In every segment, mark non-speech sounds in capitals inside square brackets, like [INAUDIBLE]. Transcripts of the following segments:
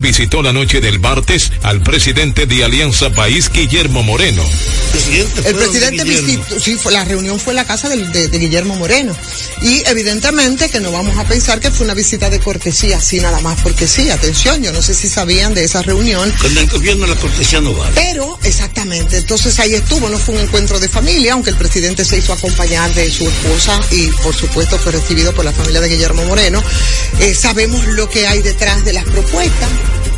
visitó la noche del martes al presidente de Alianza País, Guillermo Moreno. el presidente visitó, sí, fue, la reunión fue en la casa de, Guillermo Moreno. Y evidentemente que no vamos a pensar que fue una visita de cortesía, sí, nada más porque sí, atención, yo no sé si sabían de esa reunión. Con el gobierno la cortesía no vale. Pero, exactamente, entonces ahí estuvo, no fue un encuentro de familia, aunque el presidente se hizo acompañar de su esposa y por supuesto fue recibido por la familia de Guillermo Moreno. Eh, sabemos lo que hay detrás de las propuestas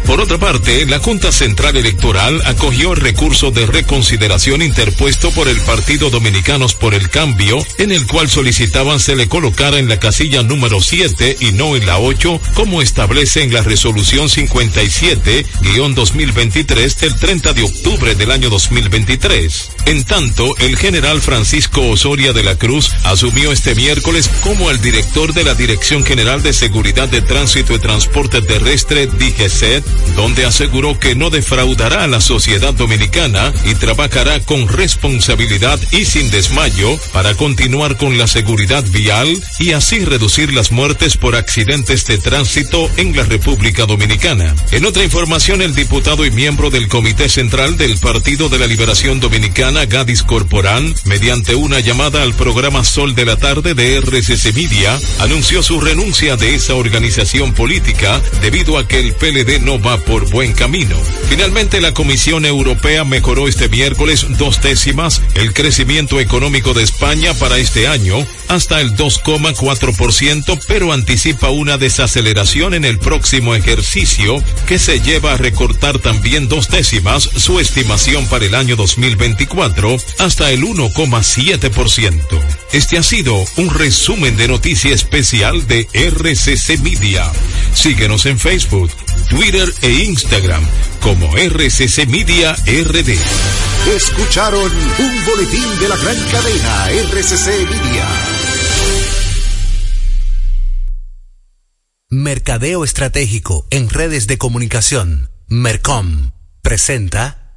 por otra parte, la Junta Central Electoral acogió el recurso de reconsideración interpuesto por el Partido Dominicanos por el Cambio, en el cual solicitaban se le colocara en la casilla número 7 y no en la 8, como establece en la resolución 57-2023 del 30 de octubre del año 2023. En tanto, el general Francisco Osoria de la Cruz asumió este miércoles como el director de la Dirección General de Seguridad de Tránsito y Transporte Terrestre, DGCET, donde aseguró que no defraudará a la sociedad dominicana y trabajará con responsabilidad y sin desmayo para continuar con la seguridad vial y así reducir las muertes por accidentes de tránsito en la República Dominicana. En otra información, el diputado y miembro del Comité Central del Partido de la Liberación Dominicana, Gadis Corporán, mediante una llamada al programa Sol de la Tarde de RCC Media, anunció su renuncia de esa organización política debido a que el PLD no va por buen camino. Finalmente, la Comisión Europea mejoró este miércoles dos décimas el crecimiento económico de España para este año hasta el 2,4%, pero anticipa una desaceleración en el próximo ejercicio que se lleva a recortar también dos décimas su estimación para el año 2024 hasta el 1,7%. Este ha sido un resumen de noticia especial de RCC Media. Síguenos en Facebook, Twitter e Instagram como RCC Media RD. Escucharon un boletín de la gran cadena RCC Media. Mercadeo Estratégico en redes de comunicación. Mercom presenta.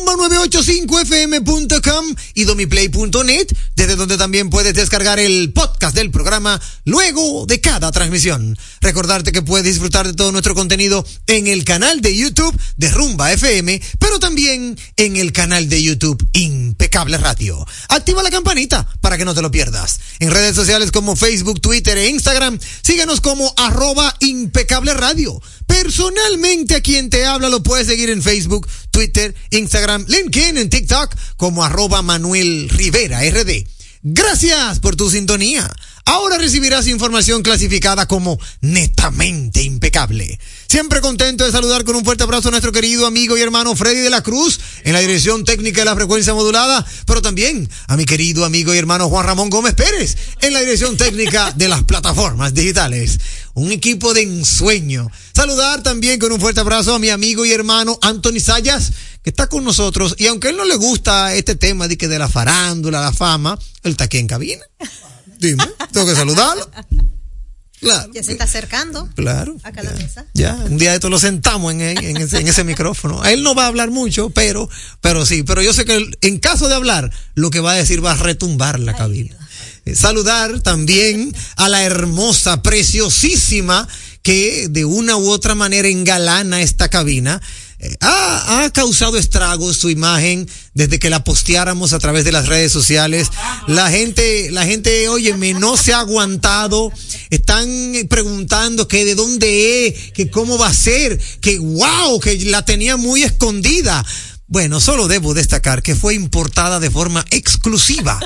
rumba985fm.com y domiplay.net, desde donde también puedes descargar el podcast del programa luego de cada transmisión. Recordarte que puedes disfrutar de todo nuestro contenido en el canal de YouTube de Rumba FM, pero también en el canal de YouTube Impecable Radio. Activa la campanita para que no te lo pierdas. En redes sociales como Facebook, Twitter e Instagram, síguenos como arroba impecable radio. Personalmente a quien te habla lo puedes seguir en Facebook, Twitter, Instagram, LinkedIn, en TikTok como arroba Manuel Rivera RD. Gracias por tu sintonía. Ahora recibirás información clasificada como netamente impecable. Siempre contento de saludar con un fuerte abrazo a nuestro querido amigo y hermano Freddy de la Cruz en la dirección técnica de la frecuencia modulada, pero también a mi querido amigo y hermano Juan Ramón Gómez Pérez en la dirección técnica de las plataformas digitales. Un equipo de ensueño. Saludar también con un fuerte abrazo a mi amigo y hermano Anthony Sayas, que está con nosotros. Y aunque a él no le gusta este tema de que de la farándula, la fama, él está aquí en cabina. Dime, tengo que saludarlo. Claro. Ya se está acercando. Claro. Acá a la mesa. Ya, un día de esto lo sentamos en, en, ese, en, ese, micrófono. Él no va a hablar mucho, pero, pero sí, pero yo sé que en caso de hablar, lo que va a decir va a retumbar la Ay, cabina. Eh, saludar también a la hermosa, preciosísima, que de una u otra manera engalana esta cabina ha, ha, causado estragos su imagen desde que la posteáramos a través de las redes sociales. La gente, la gente, óyeme, no se ha aguantado. Están preguntando que de dónde es, que cómo va a ser, que wow, que la tenía muy escondida. Bueno, solo debo destacar que fue importada de forma exclusiva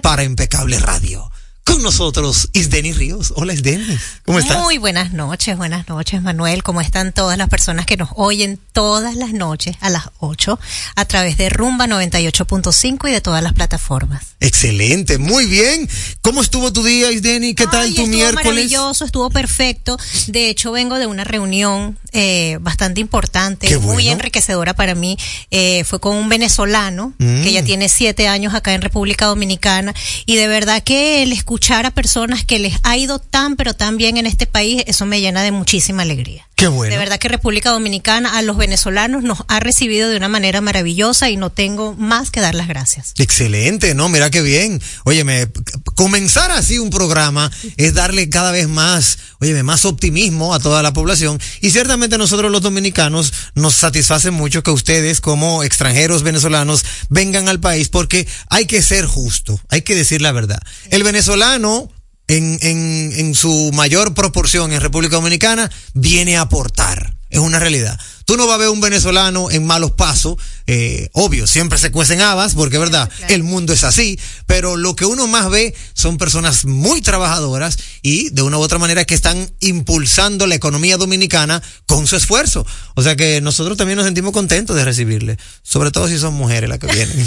para Impecable Radio. Con nosotros, Isdeni Ríos. Hola, Isdeni. ¿Cómo estás? Muy buenas noches, buenas noches, Manuel. ¿Cómo están todas las personas que nos oyen todas las noches a las 8 a través de Rumba 98.5 y de todas las plataformas? Excelente, muy bien. ¿Cómo estuvo tu día, Isdeni? ¿Qué tal tu estuvo miércoles? maravilloso, estuvo perfecto. De hecho, vengo de una reunión eh, bastante importante, muy enriquecedora para mí. Eh, fue con un venezolano Mm. que ya tiene siete años acá en República Dominicana y de verdad que el escuchar a personas que les ha ido tan pero tan bien en este país, eso me llena de muchísima alegría. Qué bueno. De verdad que República Dominicana a los venezolanos nos ha recibido de una manera maravillosa y no tengo más que dar las gracias. Excelente, ¿no? Mira qué bien. Óyeme, comenzar así un programa es darle cada vez más, óyeme, más optimismo a toda la población. Y ciertamente nosotros los dominicanos nos satisface mucho que ustedes como extranjeros venezolanos vengan al país porque hay que ser justo, hay que decir la verdad. El venezolano en, en, en su mayor proporción en República Dominicana viene a aportar. Es una realidad. Tú no vas a ver un venezolano en malos pasos, eh, obvio, siempre se cuecen habas, porque es verdad, Claro. el mundo es así, pero lo que uno más ve son personas muy trabajadoras y de una u otra manera que están impulsando la economía dominicana con su esfuerzo. O sea que nosotros también nos sentimos contentos de recibirle, sobre todo si son mujeres las que vienen. [LAUGHS]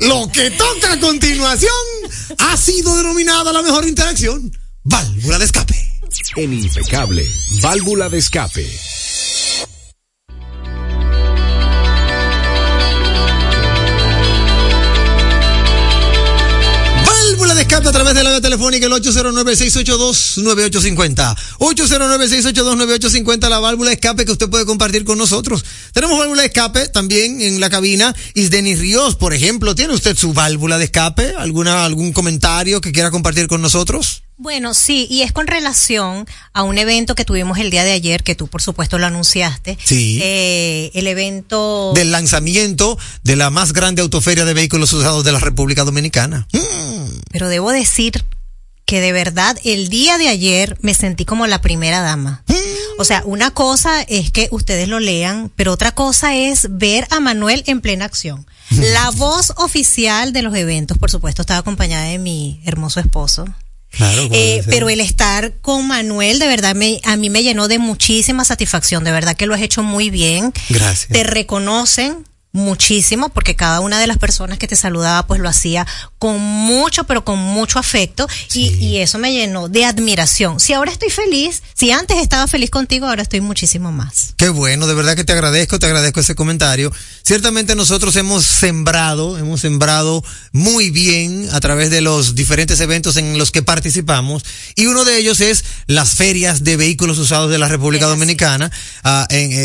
Lo que toca a continuación ha sido denominada la mejor interacción, válvula de escape. En Impecable, válvula de escape. Válvula de escape a través de la vía telefónica el 809-682-9850. 809-682-9850, la válvula de escape que usted puede compartir con nosotros. Tenemos válvula de escape también en la cabina. Isdeni Ríos, por ejemplo, ¿tiene usted su válvula de escape? ¿Alguna, algún comentario que quiera compartir con nosotros? Bueno, sí, y es con relación a un evento que tuvimos el día de ayer, que tú por supuesto lo anunciaste. Sí. Eh, el evento... Del lanzamiento de la más grande autoferia de vehículos usados de la República Dominicana. Mm. Pero debo decir que de verdad el día de ayer me sentí como la primera dama. O sea, una cosa es que ustedes lo lean, pero otra cosa es ver a Manuel en plena acción. La voz oficial de los eventos, por supuesto, estaba acompañada de mi hermoso esposo. Claro. Eh, pero el estar con Manuel, de verdad, me, a mí me llenó de muchísima satisfacción. De verdad que lo has hecho muy bien. Gracias. Te reconocen muchísimo porque cada una de las personas que te saludaba pues lo hacía con mucho pero con mucho afecto y, y, eso me llenó de admiración. Si ahora estoy feliz, si antes estaba feliz contigo, ahora estoy muchísimo más. Qué bueno, de verdad que te agradezco, te agradezco ese comentario. Ciertamente nosotros hemos sembrado, hemos sembrado muy bien a través de los diferentes eventos en los que participamos y uno de ellos es las ferias de vehículos usados de la República Dominicana. Ah, en, eh,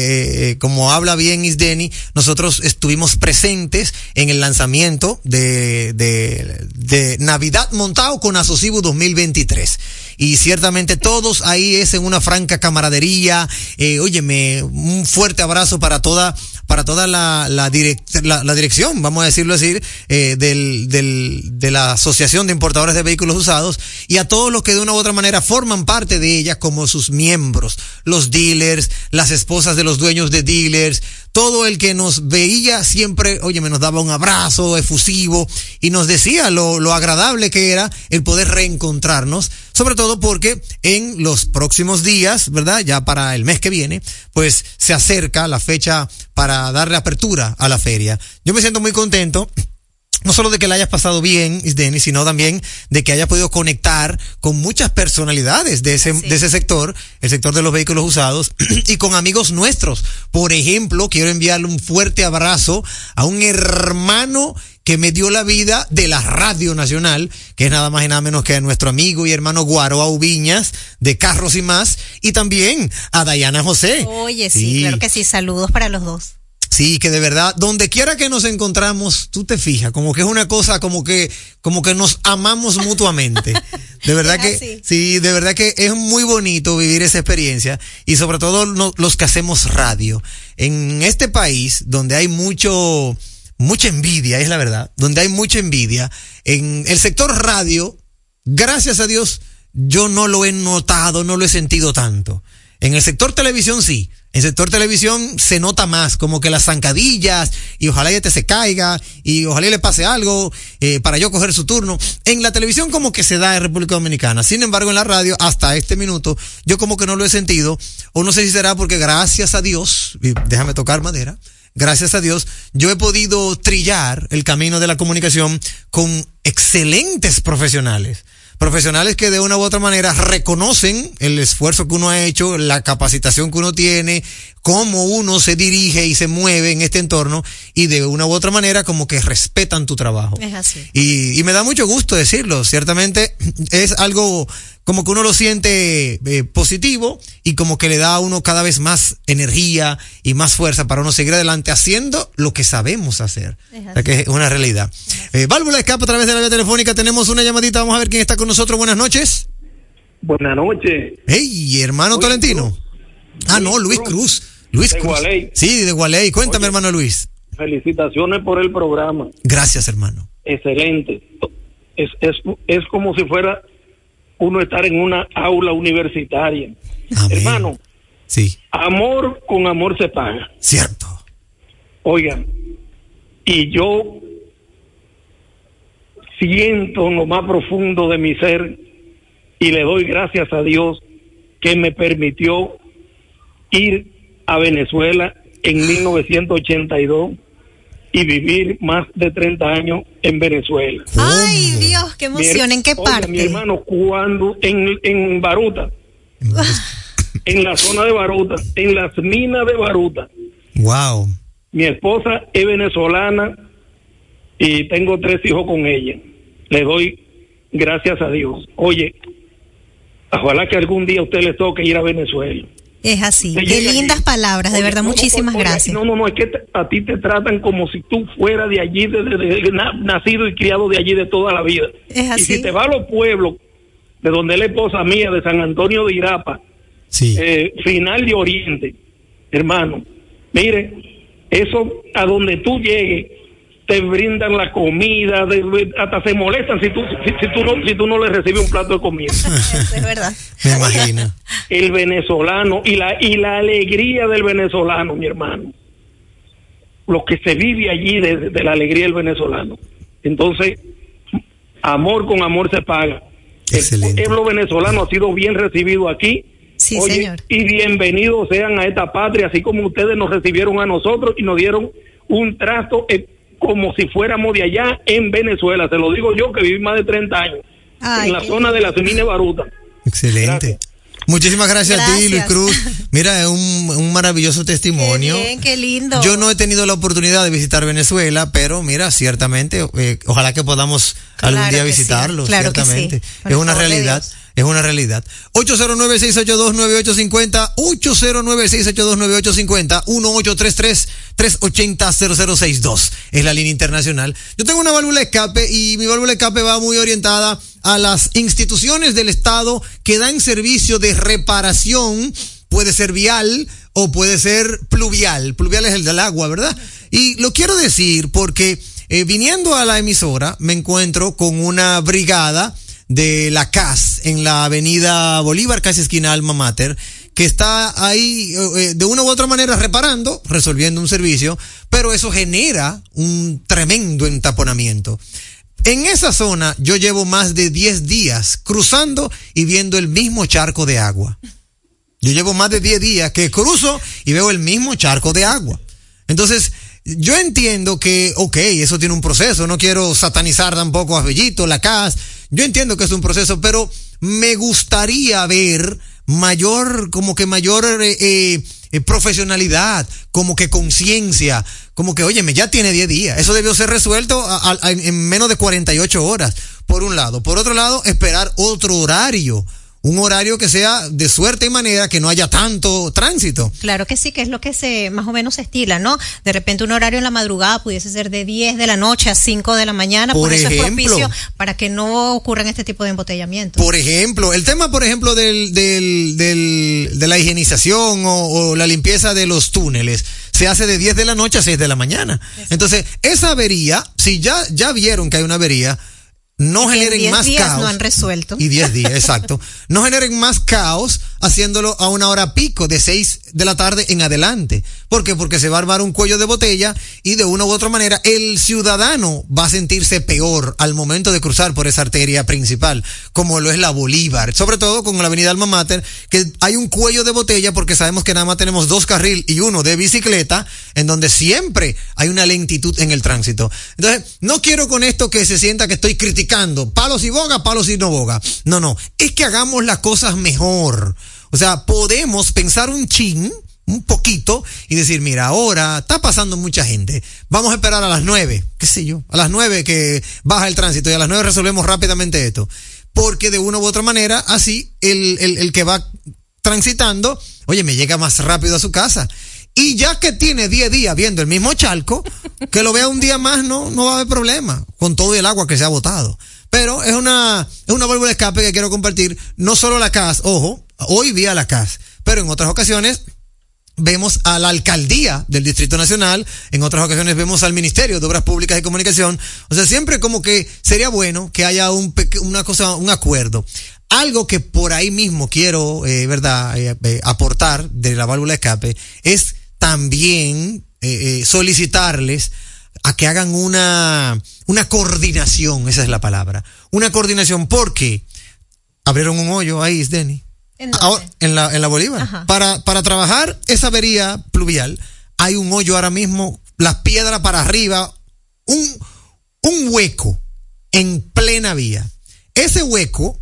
eh, como habla bien Isdeni, nosotros estuvimos presentes en el lanzamiento de, de, de Navidad montado con Asocibu 2023 y ciertamente todos ahí es en una franca camaradería. Eh, óyeme, un fuerte abrazo para toda para toda la, la, direct, la, la dirección, vamos a decirlo así, eh, del, del, de la Asociación de Importadores de Vehículos Usados y a todos los que de una u otra manera forman parte de ella como sus miembros, los dealers, las esposas de los dueños de dealers, todo el que nos veía siempre, oye, me nos daba un abrazo efusivo y nos decía lo, lo agradable que era el poder reencontrarnos, sobre todo porque en los próximos días, ¿verdad? Ya para el mes que viene, pues se acerca la fecha para darle apertura a la feria. Yo me siento muy contento no solo de que la hayas pasado bien, Isdeni, sino también de que hayas podido conectar con muchas personalidades de ese, sí. de ese sector, el sector de los vehículos usados, [CLEARS THROAT] y con amigos nuestros. Por ejemplo, quiero enviarle un fuerte abrazo a un hermano que me dio la vida de la Radio Nacional, que es nada más y nada menos que a nuestro amigo y hermano Guaro Aubiñas, de Carros y más, y también a Dayana José. Oye, sí, sí, claro que sí, saludos para los dos. Sí, que de verdad, donde quiera que nos encontramos, tú te fijas, como que es una cosa como que, como que nos amamos mutuamente. De [LAUGHS] verdad que, sí, de verdad que es muy bonito vivir esa experiencia y sobre todo los que hacemos radio. En este país, donde hay mucho, mucha envidia, es la verdad, donde hay mucha envidia, en el sector radio, gracias a Dios, yo no lo he notado, no lo he sentido tanto. En el sector televisión sí. En el sector televisión se nota más, como que las zancadillas, y ojalá este se caiga, y ojalá le pase algo, eh, para yo coger su turno. En la televisión como que se da en República Dominicana. Sin embargo, en la radio, hasta este minuto, yo como que no lo he sentido, o no sé si será porque gracias a Dios, déjame tocar madera, gracias a Dios, yo he podido trillar el camino de la comunicación con excelentes profesionales profesionales que de una u otra manera reconocen el esfuerzo que uno ha hecho, la capacitación que uno tiene, cómo uno se dirige y se mueve en este entorno y de una u otra manera como que respetan tu trabajo. Es así. Y, y me da mucho gusto decirlo, ciertamente es algo como que uno lo siente eh, positivo y como que le da a uno cada vez más energía y más fuerza para uno seguir adelante haciendo lo que sabemos hacer. O sea, que es una realidad. Eh, válvula escapa a través de la vía telefónica. Tenemos una llamadita. Vamos a ver quién está con nosotros. Buenas noches. Buenas noches. Hey, hermano Luis Tolentino. Cruz. Ah, no, Luis Cruz. Cruz. Luis de Cruz. Gualey. Sí, de Gualey. Cuéntame, Oye, hermano Luis. Felicitaciones por el programa. Gracias, hermano. Excelente. Es, es, es como si fuera uno estar en una aula universitaria. Amén. Hermano, sí. amor con amor se paga. Cierto. Oigan, y yo siento en lo más profundo de mi ser y le doy gracias a Dios que me permitió ir a Venezuela en 1982 y vivir más de 30 años en Venezuela. Ay, Dios, qué emoción. ¿En qué parte? mi hermano, cuando en, en Baruta, [LAUGHS] en la zona de Baruta, en las minas de Baruta. Wow. Mi esposa es venezolana y tengo tres hijos con ella. Le doy gracias a Dios. Oye, ojalá que algún día a usted le toque ir a Venezuela. Es así. Qué lindas allí. palabras, de oye, verdad, no, muchísimas oye, gracias. No, no, no, es que a ti te tratan como si tú fueras de allí, de, de, de, nacido y criado de allí de toda la vida. Es así. Y si te vas a los pueblos, de donde es la esposa mía, de San Antonio de Irapa, sí. eh, final de Oriente, hermano, mire, eso a donde tú llegues, te brindan la comida, de, hasta se molestan si tú, si, si, tú no, si tú no le recibes un plato de comida. [LAUGHS] es verdad. Me imagino. El venezolano y la, y la alegría del venezolano, mi hermano. Lo que se vive allí de, de la alegría del venezolano. Entonces, amor con amor se paga. Excelente. El pueblo venezolano ha sido bien recibido aquí. Sí, Oye, señor. Y bienvenidos sean a esta patria, así como ustedes nos recibieron a nosotros y nos dieron un trato eh, como si fuéramos de allá en Venezuela. Se lo digo yo que viví más de 30 años en la zona de la Semine Baruta. Excelente. Muchísimas gracias, a ti, Luis Cruz. Mira, es un, maravilloso testimonio. Qué bien, qué lindo. Yo no he tenido la oportunidad de visitar Venezuela, pero mira, ciertamente, eh, ojalá que podamos algún día visitarlo, ciertamente. Es una realidad. Es una realidad. 809-682-9850, 809-682-9850, 1833-380-0062. Es la línea internacional. Yo tengo una válvula escape y mi válvula escape va muy orientada a las instituciones del Estado que dan servicio de reparación, puede ser vial o puede ser pluvial. Pluvial es el del agua, ¿verdad? Y lo quiero decir porque eh, viniendo a la emisora me encuentro con una brigada de la CAS en la avenida Bolívar, casi esquina Alma Mater, que está ahí eh, eh, de una u otra manera reparando, resolviendo un servicio, pero eso genera un tremendo entaponamiento. En esa zona yo llevo más de 10 días cruzando y viendo el mismo charco de agua. Yo llevo más de 10 días que cruzo y veo el mismo charco de agua. Entonces, yo entiendo que, ok, eso tiene un proceso, no quiero satanizar tampoco a Bellito, la CAS, yo entiendo que es un proceso, pero me gustaría ver mayor, como que mayor eh, eh, profesionalidad, como que conciencia, como que, óyeme, ya tiene 10 días. Eso debió ser resuelto en menos de 48 horas, por un lado. Por otro lado, esperar otro horario un horario que sea de suerte y manera que no haya tanto tránsito. Claro que sí, que es lo que se más o menos se estila, ¿no? De repente un horario en la madrugada pudiese ser de 10 de la noche a 5 de la mañana, por, eso es propicio para que no ocurran este tipo de embotellamientos. Por ejemplo, el tema, por ejemplo, del, del, del de la higienización o, la limpieza de los túneles se hace de 10 de la noche a 6 de la mañana. Entonces, esa avería, si ya, ya vieron que hay una avería, no generen más caos. no han resuelto. Y 10 días, exacto. No generen más caos haciéndolo a una hora pico, de 6 de la tarde en adelante. ¿Por qué? Porque se va a armar un cuello de botella y de una u otra manera el ciudadano va a sentirse peor al momento de cruzar por esa arteria principal, como lo es la Bolívar, sobre todo con la avenida Alma Mater, que hay un cuello de botella porque sabemos que nada más tenemos dos carril y uno de bicicleta, en donde siempre hay una lentitud en el tránsito. Entonces, no quiero con esto que se sienta que estoy criticando palos y boga, palos y no boga. No, no, es que hagamos las cosas mejor. O sea, podemos pensar un chin, un poquito, y decir, mira, ahora está pasando mucha gente. Vamos a esperar a las nueve, qué sé yo, a las nueve que baja el tránsito y a las nueve resolvemos rápidamente esto. Porque de una u otra manera, así, el, el, el que va transitando, oye, me llega más rápido a su casa. Y ya que tiene 10 días viendo el mismo charco, [LAUGHS] que lo vea un día más, no, no va a haber problema con todo el agua que se ha botado. Pero es una, es una válvula de escape que quiero compartir. No solo la CAS, ojo, hoy vía la CAS, pero en otras ocasiones vemos a la alcaldía del Distrito Nacional, en otras ocasiones vemos al Ministerio de Obras Públicas y Comunicación. O sea, siempre como que sería bueno que haya un una cosa, un acuerdo. Algo que por ahí mismo quiero, eh, verdad, eh, eh, aportar de la válvula de escape es también eh, solicitarles a que hagan una, una coordinación, esa es la palabra, una coordinación porque abrieron un hoyo ahí, Denny. ¿En, en, la, en la Bolívar. Para, para trabajar esa avería pluvial, hay un hoyo ahora mismo, las piedras para arriba, un, un hueco en plena vía. Ese hueco,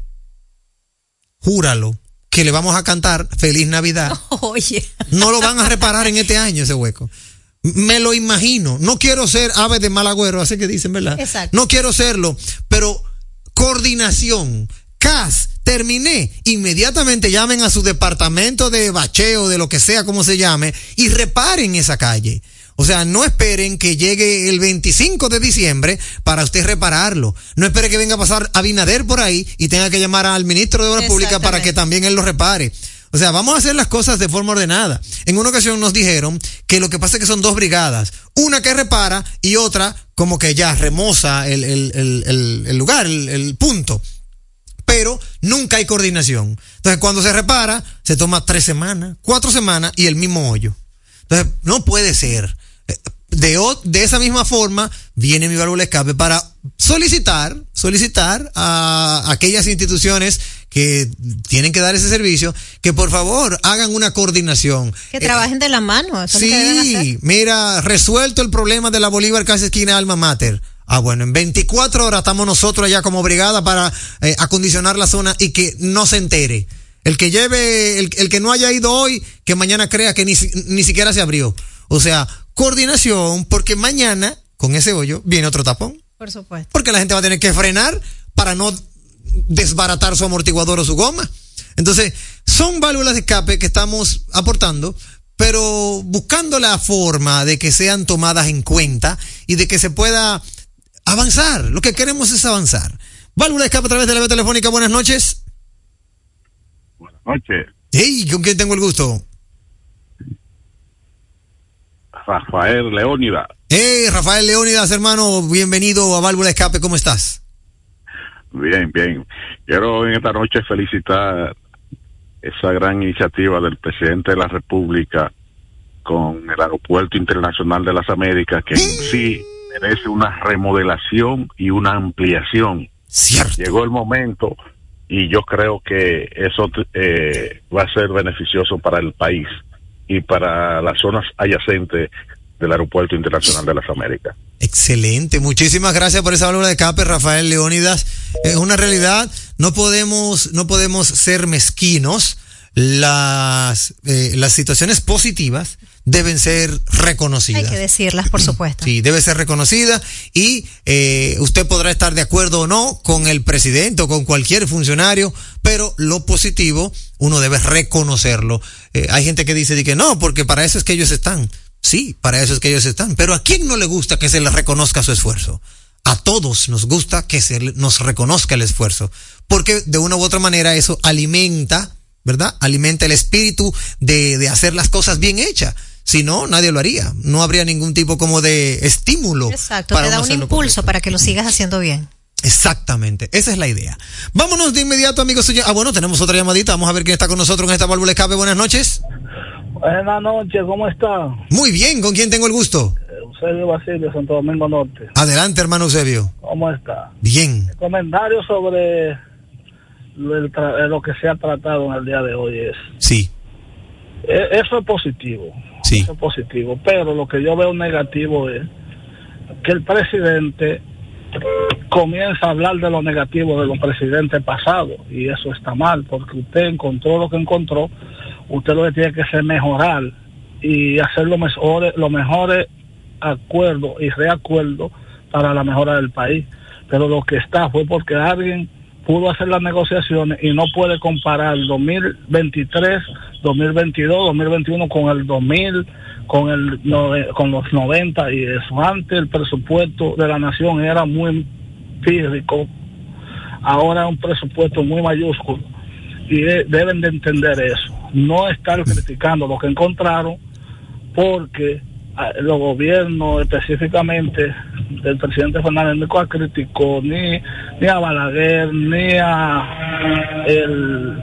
júralo, que le vamos a cantar Feliz Navidad. [LAUGHS] Oye. No lo van a reparar en este año ese hueco. Me lo imagino. No quiero ser ave de mal agüero, así que dicen, ¿verdad? Exacto. No quiero serlo, pero coordinación. CAS, terminé. Inmediatamente llamen a su departamento de bacheo, de lo que sea, como se llame, y reparen esa calle. O sea, no esperen que llegue el 25 de diciembre para usted repararlo. No espere que venga a pasar Abinader por ahí y tenga que llamar al ministro de Obras Públicas para que también él lo repare. O sea, vamos a hacer las cosas de forma ordenada. En una ocasión nos dijeron que lo que pasa es que son dos brigadas. Una que repara y otra como que ya remoza el, el, el, el lugar, el, punto. Pero nunca hay coordinación. Entonces, cuando se repara, se toma tres semanas, cuatro semanas y el mismo hoyo. Entonces, no puede ser. De, de esa misma forma, viene mi válvula escape para solicitar, solicitar a aquellas instituciones que tienen que dar ese servicio, que por favor hagan una coordinación. Que trabajen de la mano. sí, mira, resuelto el problema de la Bolívar casi esquina Alma Mater. Ah, bueno, en 24 horas estamos nosotros allá como brigada para eh, acondicionar la zona y que no se entere. El que lleve, el, el, que no haya ido hoy, que mañana crea que ni, ni siquiera se abrió. O sea, coordinación, porque mañana, con ese hoyo, viene otro tapón. Por supuesto. Porque la gente va a tener que frenar para no desbaratar su amortiguador o su goma. Entonces, son válvulas de escape que estamos aportando, pero buscando la forma de que sean tomadas en cuenta y de que se pueda avanzar. Lo que queremos es avanzar. Válvula escape a través de la vía telefónica. Buenas noches. Buenas noches. Hey, ¿con quién tengo el gusto? Rafael Leónidas. Hey, Rafael Leónidas, hermano, bienvenido a Válvula Escape, ¿cómo estás? Bien, bien. Quiero en esta noche felicitar esa gran iniciativa del presidente de la República con el Aeropuerto Internacional de las Américas, que en sí merece una remodelación y una ampliación. Cierto. Llegó el momento y yo creo que eso eh, va a ser beneficioso para el país y para las zonas adyacentes del Aeropuerto Internacional de las Américas. Excelente, muchísimas gracias por esa válvula de escape, Rafael Leónidas. Es una realidad, no podemos, no podemos ser mezquinos. Las, eh, las situaciones positivas deben ser reconocidas. Hay que decirlas, por supuesto. Sí, debe ser reconocida y eh, usted podrá estar de acuerdo o no con el presidente o con cualquier funcionario, pero lo positivo uno debe reconocerlo. Eh, hay gente que dice que no, porque para eso es que ellos están. Sí, para eso es que ellos están. Pero ¿a quién no le gusta que se les reconozca su esfuerzo? A todos nos gusta que se nos reconozca el esfuerzo, porque de una u otra manera eso alimenta, ¿verdad? Alimenta el espíritu de, de hacer las cosas bien hechas. Si no, nadie lo haría. No habría ningún tipo como de estímulo. Exacto, te da un impulso para que lo sigas haciendo bien. Exactamente, esa es la idea. Vámonos de inmediato, amigos. Ah, bueno, tenemos otra llamadita. Vamos a ver quién está con nosotros en esta válvula escape. Buenas noches. Buenas noches, ¿cómo está? Muy bien, ¿con quién tengo el gusto? Eusebio Basilio, Santo Domingo Norte. Adelante, hermano Eusebio. ¿Cómo está? Bien. El comentario sobre lo, lo, que se ha tratado en el día de hoy es. Sí. E, eso es positivo. Sí. Eso es positivo. Pero lo que yo veo negativo es que el presidente comienza a hablar de lo negativo de los presidentes pasados. Y eso está mal, porque usted encontró lo que encontró usted lo que tiene que hacer mejorar y hacer los mejores, los mejores acuerdos y reacuerdos para la mejora del país. Pero lo que está fue porque alguien pudo hacer las negociaciones y no puede comparar 2023, 2022, 2021 con el 2000, con el con los 90 y eso. Antes el presupuesto de la nación era muy físico, ahora es un presupuesto muy mayúsculo y deben de entender eso no estar criticando lo que encontraron porque los gobiernos específicamente del presidente Fernández no criticó ni, ni a Balaguer ni a el,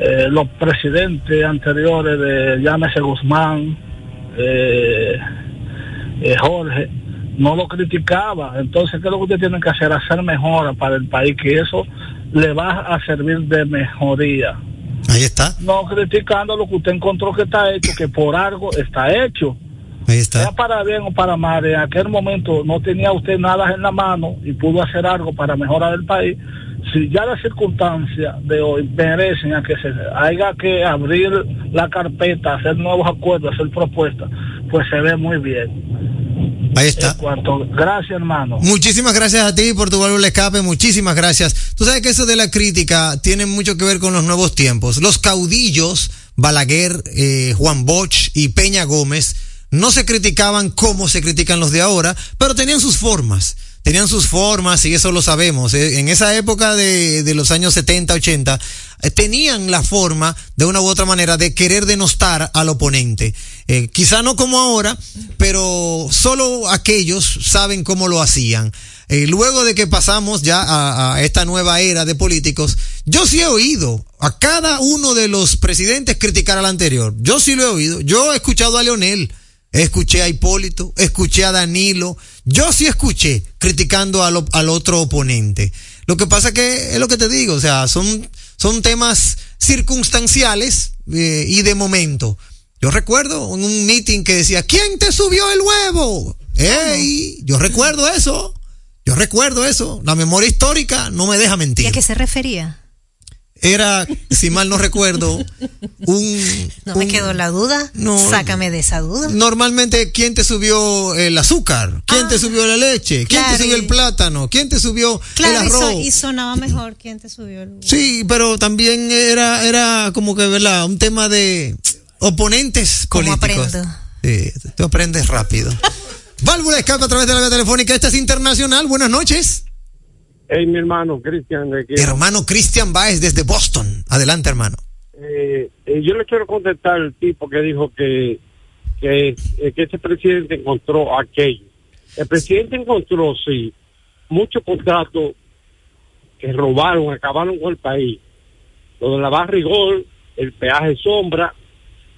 eh, los presidentes anteriores de llámese Guzmán eh, eh, Jorge no lo criticaba. Entonces qué es lo que usted tiene que hacer hacer mejora para el país que eso le va a servir de mejoría Ahí está. No criticando lo que usted encontró que está hecho, que por algo está hecho. Ahí está. Sea para bien o para mal, en aquel momento no tenía usted nada en la mano y pudo hacer algo para mejorar el país. Si ya las circunstancias de hoy merecen a que se haya que abrir la carpeta, hacer nuevos acuerdos, hacer propuestas, pues se ve muy bien. Ahí está. Gracias, hermano. Muchísimas gracias a ti por tu valor escape. Muchísimas gracias. Tú sabes que eso de la crítica tiene mucho que ver con los nuevos tiempos. Los caudillos, Balaguer, eh, Juan Bosch y Peña Gómez, no se criticaban como se critican los de ahora, pero tenían sus formas tenían sus formas y eso lo sabemos. Eh, en esa época de, de los años 70, 80, eh, tenían la forma, de una u otra manera, de querer denostar al oponente. Eh, quizá no como ahora, pero solo aquellos saben cómo lo hacían. Luego de que pasamos ya a, a, esta nueva era de políticos, yo sí he oído a cada uno de los presidentes criticar al anterior. Yo sí lo he oído. Yo he escuchado a Leonel escuché a Hipólito, escuché a Danilo, yo sí escuché criticando al, al otro oponente. Lo que pasa que es lo que te digo, o sea, son, son temas circunstanciales eh, y de momento. Yo recuerdo en un meeting que decía, ¿quién te subió el huevo? ¡Ey! Yo recuerdo eso. Yo recuerdo eso. La memoria histórica no me deja mentir. ¿Y a qué se refería? Era, si mal no recuerdo, un... [LAUGHS] No me un- quedó la duda. No. Sácame de esa duda. Normalmente, ¿quién te subió el azúcar? ¿Quién te subió la leche? ¿Quién Ah, claro, te subió el plátano? ¿Quién te subió el Claro, y, so- arroz? y sonaba mejor quién te subió el... Sí, pero también era, era como que, ¿verdad? Un tema de oponentes ¿Cómo políticos. aprendo? Sí, tú aprendes rápido. [LAUGHS] Válvula escape a través de la vía telefónica. Esta es internacional. Buenas noches. Hey, mi hermano, Cristian. Hermano Cristian Baez desde Boston. Adelante, hermano. Eh, eh, yo le quiero contestar al tipo que dijo que, que, eh, que ese presidente encontró aquello. El presidente encontró, sí, muchos contratos que robaron, acabaron con el país. Lo de la barrigol, el peaje sombra.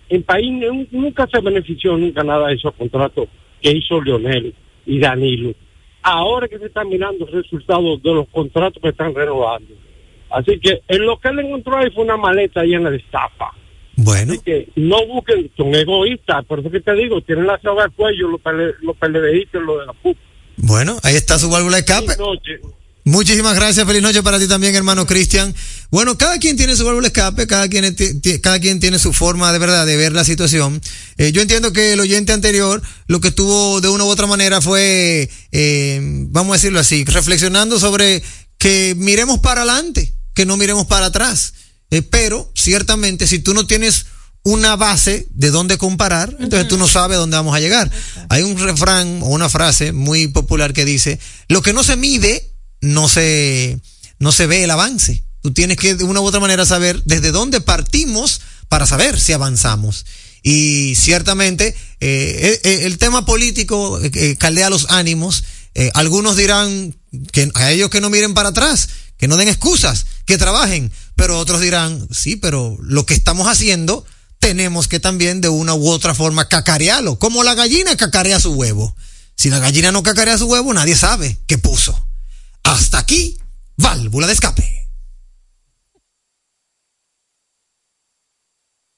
El país nu- nunca se benefició nunca nada de esos contratos que hizo Leonel y Danilo. Ahora que se están mirando los resultados de los contratos que están renovando. Así que en lo que él encontró ahí fue una maleta llena de estafa. Bueno. Así que no busquen, son egoístas, por eso que te digo, tienen la soga al cuello los, pele, los los de la PUC. Bueno, ahí está su válvula de escape. Muchísimas gracias, feliz noche para ti también, hermano Cristian. Bueno, cada quien tiene su válvula de escape, cada quien, cada quien tiene su forma de verdad de ver la situación. Eh, yo entiendo que el oyente anterior lo que estuvo de una u otra manera fue, eh, vamos a decirlo así, reflexionando sobre que miremos para adelante, que no miremos para atrás. Eh, pero, ciertamente, si tú no tienes una base de dónde comparar, entonces tú no sabes dónde vamos a llegar. Hay un refrán o una frase muy popular que dice, lo que no se mide, no se, no se ve el avance. Tú tienes que de una u otra manera saber desde dónde partimos para saber si avanzamos. Y ciertamente eh, eh, el tema político eh, eh, caldea los ánimos. Eh, algunos dirán que a ellos que no miren para atrás, que no den excusas, que trabajen, pero otros dirán, sí, pero lo que estamos haciendo tenemos que también de una u otra forma cacarearlo, como la gallina cacarea su huevo. Si la gallina no cacarea su huevo, nadie sabe qué puso. Hasta aquí, válvula de escape.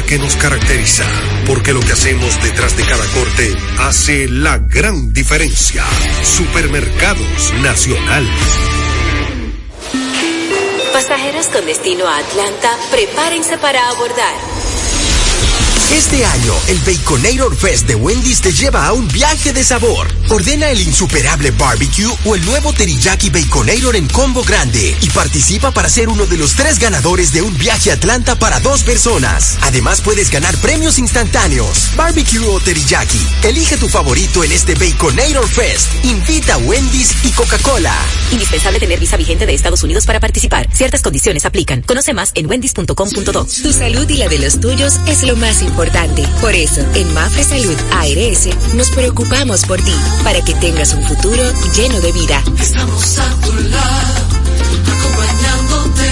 que nos caracteriza. Porque lo que hacemos detrás de cada corte hace la gran diferencia. Supermercados Nacional. Pasajeros con destino a Atlanta, prepárense para abordar. Este año, el Baconator Fest de Wendy's te lleva a un viaje de sabor. Ordena el insuperable barbecue o el nuevo teriyaki Baconator en combo grande y participa para ser uno de los tres ganadores de un viaje a Atlanta para dos personas. Además, puedes ganar premios instantáneos. Barbecue o teriyaki. Elige tu favorito en este Baconator Fest. Invita a Wendy's y Coca-Cola. Indispensable tener visa vigente de Estados Unidos para participar. Ciertas condiciones aplican. Conoce más en wendys.com.do. Tu salud y la de los tuyos es lo más importante por eso, en Mafre Salud ARS nos preocupamos por ti, para que tengas un futuro lleno de vida. Estamos a tu lado, acompañándote,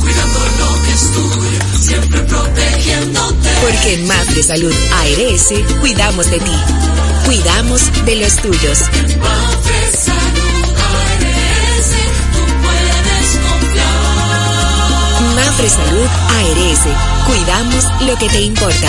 cuidando lo que es tuyo, siempre protegiéndote. Porque en Mafre Salud ARS cuidamos de ti, cuidamos de los tuyos. Mafre Salud ARS, tú puedes confiar. Mafre Salud ARS Cuidamos lo que te importa.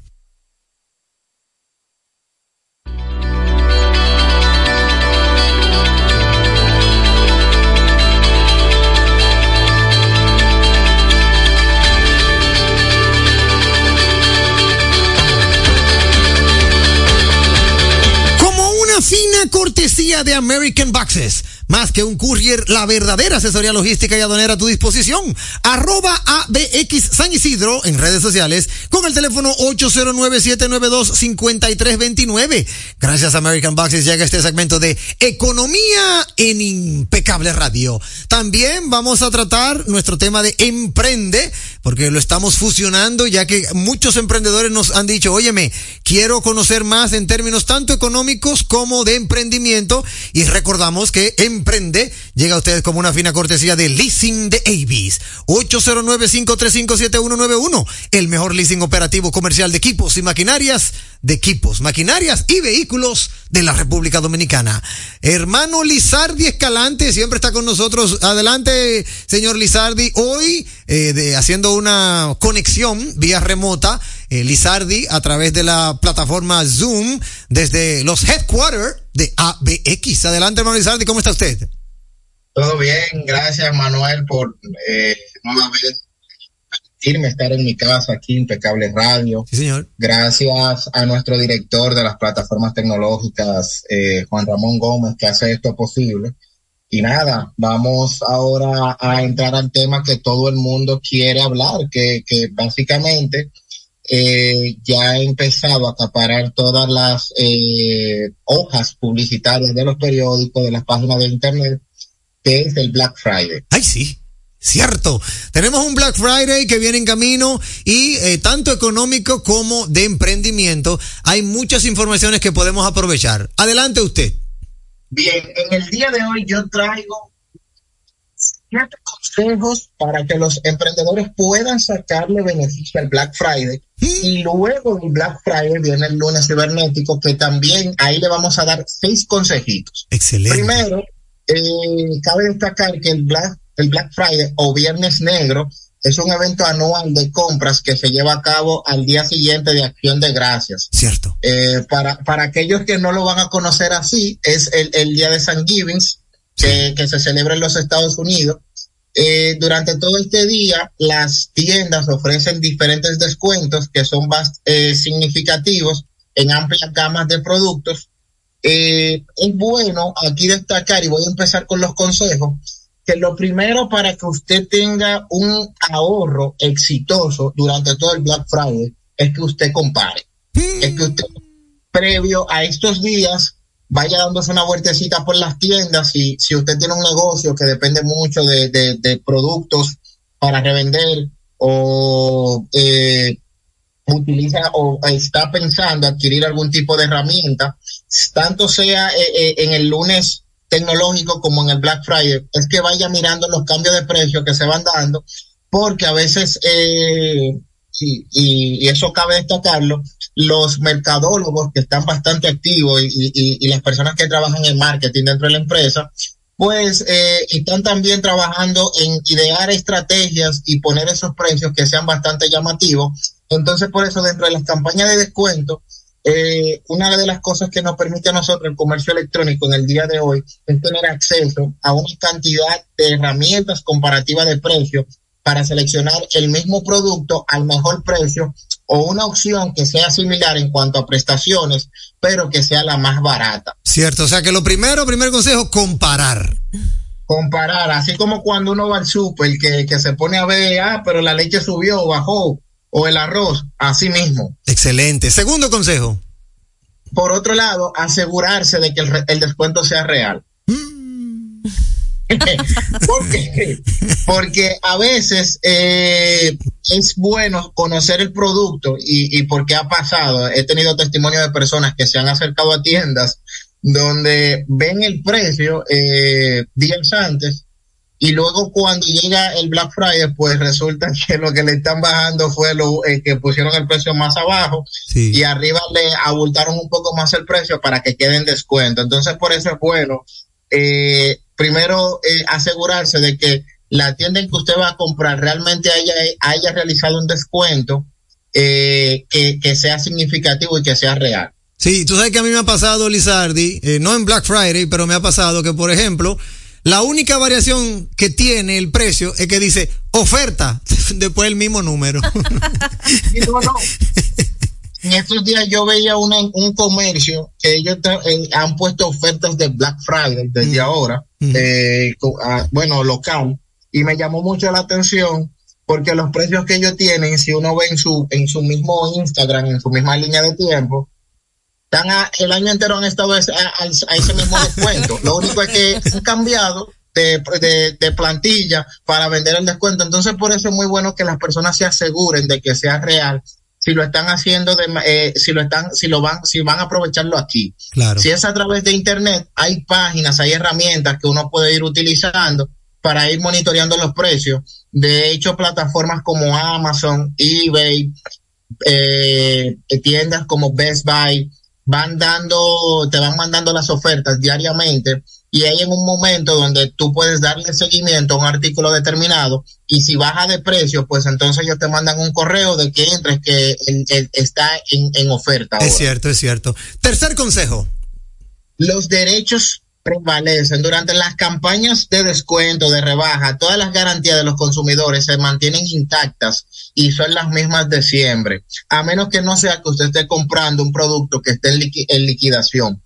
de American Boxes. Más que un courier, la verdadera asesoría logística y aduanera a tu disposición. Arroba ABX San Isidro en redes sociales con el teléfono 809-792-5329. Gracias American Boxes llega este segmento de Economía en Impecable Radio. También vamos a tratar nuestro tema de emprende, porque lo estamos fusionando ya que muchos emprendedores nos han dicho, óyeme, quiero conocer más en términos tanto económicos como de emprendimiento y recordamos que Emprende llega a ustedes como una fina cortesía de Leasing de Avis. 809-535-7191. El mejor leasing operativo comercial de equipos y maquinarias, de equipos, maquinarias y vehículos de la República Dominicana. Hermano Lizardi Escalante siempre está con nosotros. Adelante, señor Lizardi. Hoy, eh, de, haciendo una conexión vía remota, eh, Lizardi a través de la plataforma Zoom desde los headquarters de ABX. Adelante, hermano Lizardi, ¿cómo está usted? Todo bien, gracias Manuel por eh, vez permitirme estar en mi casa aquí, Impecable Radio. Sí, señor. Gracias a nuestro director de las plataformas tecnológicas, eh, Juan Ramón Gómez, que hace esto posible. Y nada, vamos ahora a entrar al tema que todo el mundo quiere hablar, que, básicamente eh, ya ha empezado a acaparar todas las eh, hojas publicitarias de los periódicos, de las páginas de Internet, que es el Black Friday. ¡Ay, sí! Cierto, tenemos un Black Friday que viene en camino y eh, tanto económico como de emprendimiento. Hay muchas informaciones que podemos aprovechar. Adelante usted. Bien, en el día de hoy yo traigo siete consejos para que los emprendedores puedan sacarle beneficio al Black Friday. Y luego del Black Friday viene el lunes cibernético, que también ahí le vamos a dar seis consejitos. Excelente. Primero, eh, cabe destacar que el Black, el Black Friday o Viernes Negro es un evento anual de compras que se lleva a cabo al día siguiente de Acción de Gracias. Cierto. Eh, para, para aquellos que no lo van a conocer así, es el, el día de San Givings, que, que se celebra en los Estados Unidos. Eh, durante todo este día, las tiendas ofrecen diferentes descuentos que son más eh, significativos en amplias gamas de productos. Es bueno aquí destacar, y voy a empezar con los consejos, que lo primero para que usted tenga un ahorro exitoso durante todo el Black Friday es que usted compare. es que usted, previo a estos días, vaya dándose una vueltecita por las tiendas. Si, si usted tiene un negocio que depende mucho de, de, de productos para revender o eh, utiliza o está pensando adquirir algún tipo de herramienta, tanto sea eh, eh, en el lunes tecnológico como en el Black Friday, es que vaya mirando los cambios de precio que se van dando, porque a veces, eh, y, y eso cabe destacarlo, los mercadólogos que están bastante activos y, y- y las personas que trabajan en marketing dentro de la empresa, pues eh, están también trabajando en idear estrategias y poner esos precios que sean bastante llamativos. Entonces, por eso, dentro de las campañas de descuento, eh, una de las cosas que nos permite a nosotros el comercio electrónico en el día de hoy es tener acceso a una cantidad de herramientas comparativas de precios para seleccionar el mismo producto al mejor precio o una opción que sea similar en cuanto a prestaciones, pero que sea la más barata. Cierto, o sea que lo primero, primer consejo, comparar. Comparar, así como cuando uno va al súper, que, que se pone a ver, ah, pero la leche subió, bajó, o el arroz, así mismo. Excelente. Segundo consejo. Por otro lado, asegurarse de que el, descuento sea real. [LAUGHS] ¿Por qué? Porque a veces eh, es bueno conocer el producto y, y porque ha pasado. He tenido testimonio de personas que se han acercado a tiendas donde ven el precio eh, días antes y luego cuando llega el Black Friday, pues resulta [LAUGHS] que lo que le están bajando fue lo eh, que pusieron el precio más abajo y arriba le abultaron un poco más el precio para que quede en descuento. Entonces por eso es bueno eh, primero eh, asegurarse de que la tienda en que usted va a comprar realmente haya, haya realizado un descuento eh, que, que sea significativo y que sea real. Sí, tú sabes que a mí me ha pasado, Lizardi, no en Black Friday, pero me ha pasado que, por ejemplo, la única variación que tiene el precio es que dice oferta, [LAUGHS] después el mismo número. [LAUGHS] No, no. En estos días yo veía una, un comercio que ellos eh, han puesto ofertas de Black Friday desde ahora, eh, co- ah, bueno, local, y me llamó mucho la atención porque los precios que ellos tienen, si uno ve en su, en su mismo Instagram, en su misma línea de tiempo, están a- el año entero han estado a, ese- a- a ese mismo descuento. Lo único es que [LAUGHS] han cambiado de, de, de plantilla para vender el descuento. Entonces, por eso es muy bueno que las personas se aseguren de que sea real. Si lo están haciendo, de, eh, si lo están, si lo van, si van a aprovecharlo aquí. Claro. Si es a través de internet, hay páginas, hay herramientas que uno puede ir utilizando para ir monitoreando los precios. De hecho, plataformas como Amazon, eBay, eh, tiendas como Best Buy van dando, te van mandando las ofertas diariamente y hay en un momento donde tú puedes darle seguimiento a un artículo determinado y si baja de precio, pues entonces ellos te mandan un correo de que entres que el- el- está en, en oferta. es ahora. cierto, es cierto. Tercer consejo. Los derechos prevalecen durante las campañas de descuento, de rebaja, todas las garantías de los consumidores se mantienen intactas y son las mismas de siempre, a menos que no sea que usted esté comprando un producto que esté en, liqui- en liquidación.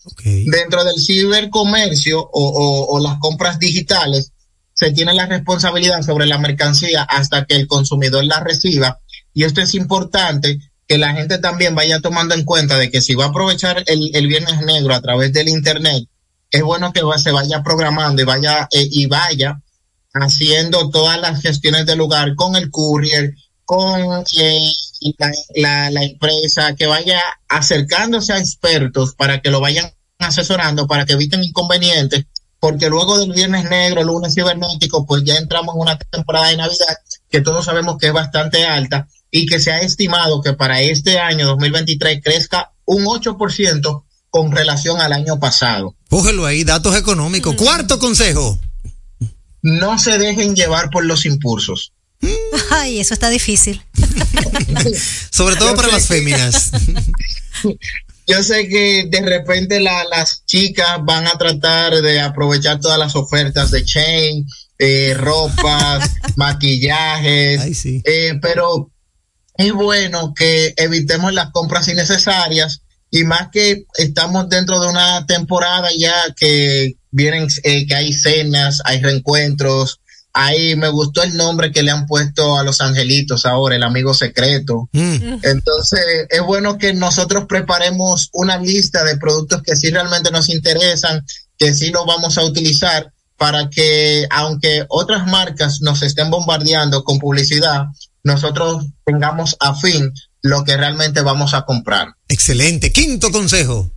Dentro del cibercomercio o, o- o las compras digitales, se tiene la responsabilidad sobre la mercancía hasta que el consumidor la reciba. Y esto es importante que la gente también vaya tomando en cuenta de que si va a aprovechar el, el viernes negro a través del internet, es bueno que se vaya programando y vaya eh, y vaya haciendo todas las gestiones del lugar con el courier, con eh, la, la- empresa, que vaya acercándose a expertos para que lo vayan asesorando, para que eviten inconvenientes, porque luego del viernes negro, lunes cibernético, pues ya entramos en una temporada de Navidad que todos sabemos que es bastante alta y que se ha estimado que para este año 2023 crezca un 8% con relación al año pasado. Cógelo ahí, datos económicos. Cuarto consejo. No se dejen llevar por los impulsos. [LAUGHS] Ay, eso está difícil. [LAUGHS] Sobre todo Yo para sé las féminas. [LAUGHS] Yo sé que de repente la- las chicas van a tratar de aprovechar todas las ofertas de chain, eh, ropas, maquillajes, eh, pero es bueno que evitemos las compras innecesarias y más que estamos dentro de una temporada ya que vienen, eh, que hay cenas, hay reencuentros, ahí me gustó el nombre que le han puesto a los angelitos ahora, el amigo secreto. Mm. Entonces, es bueno que nosotros preparemos una lista de productos que sí realmente nos interesan, que sí los vamos a utilizar para que, aunque otras marcas nos estén bombardeando con publicidad, nosotros tengamos a fin lo que realmente vamos a comprar. Excelente. Quinto consejo.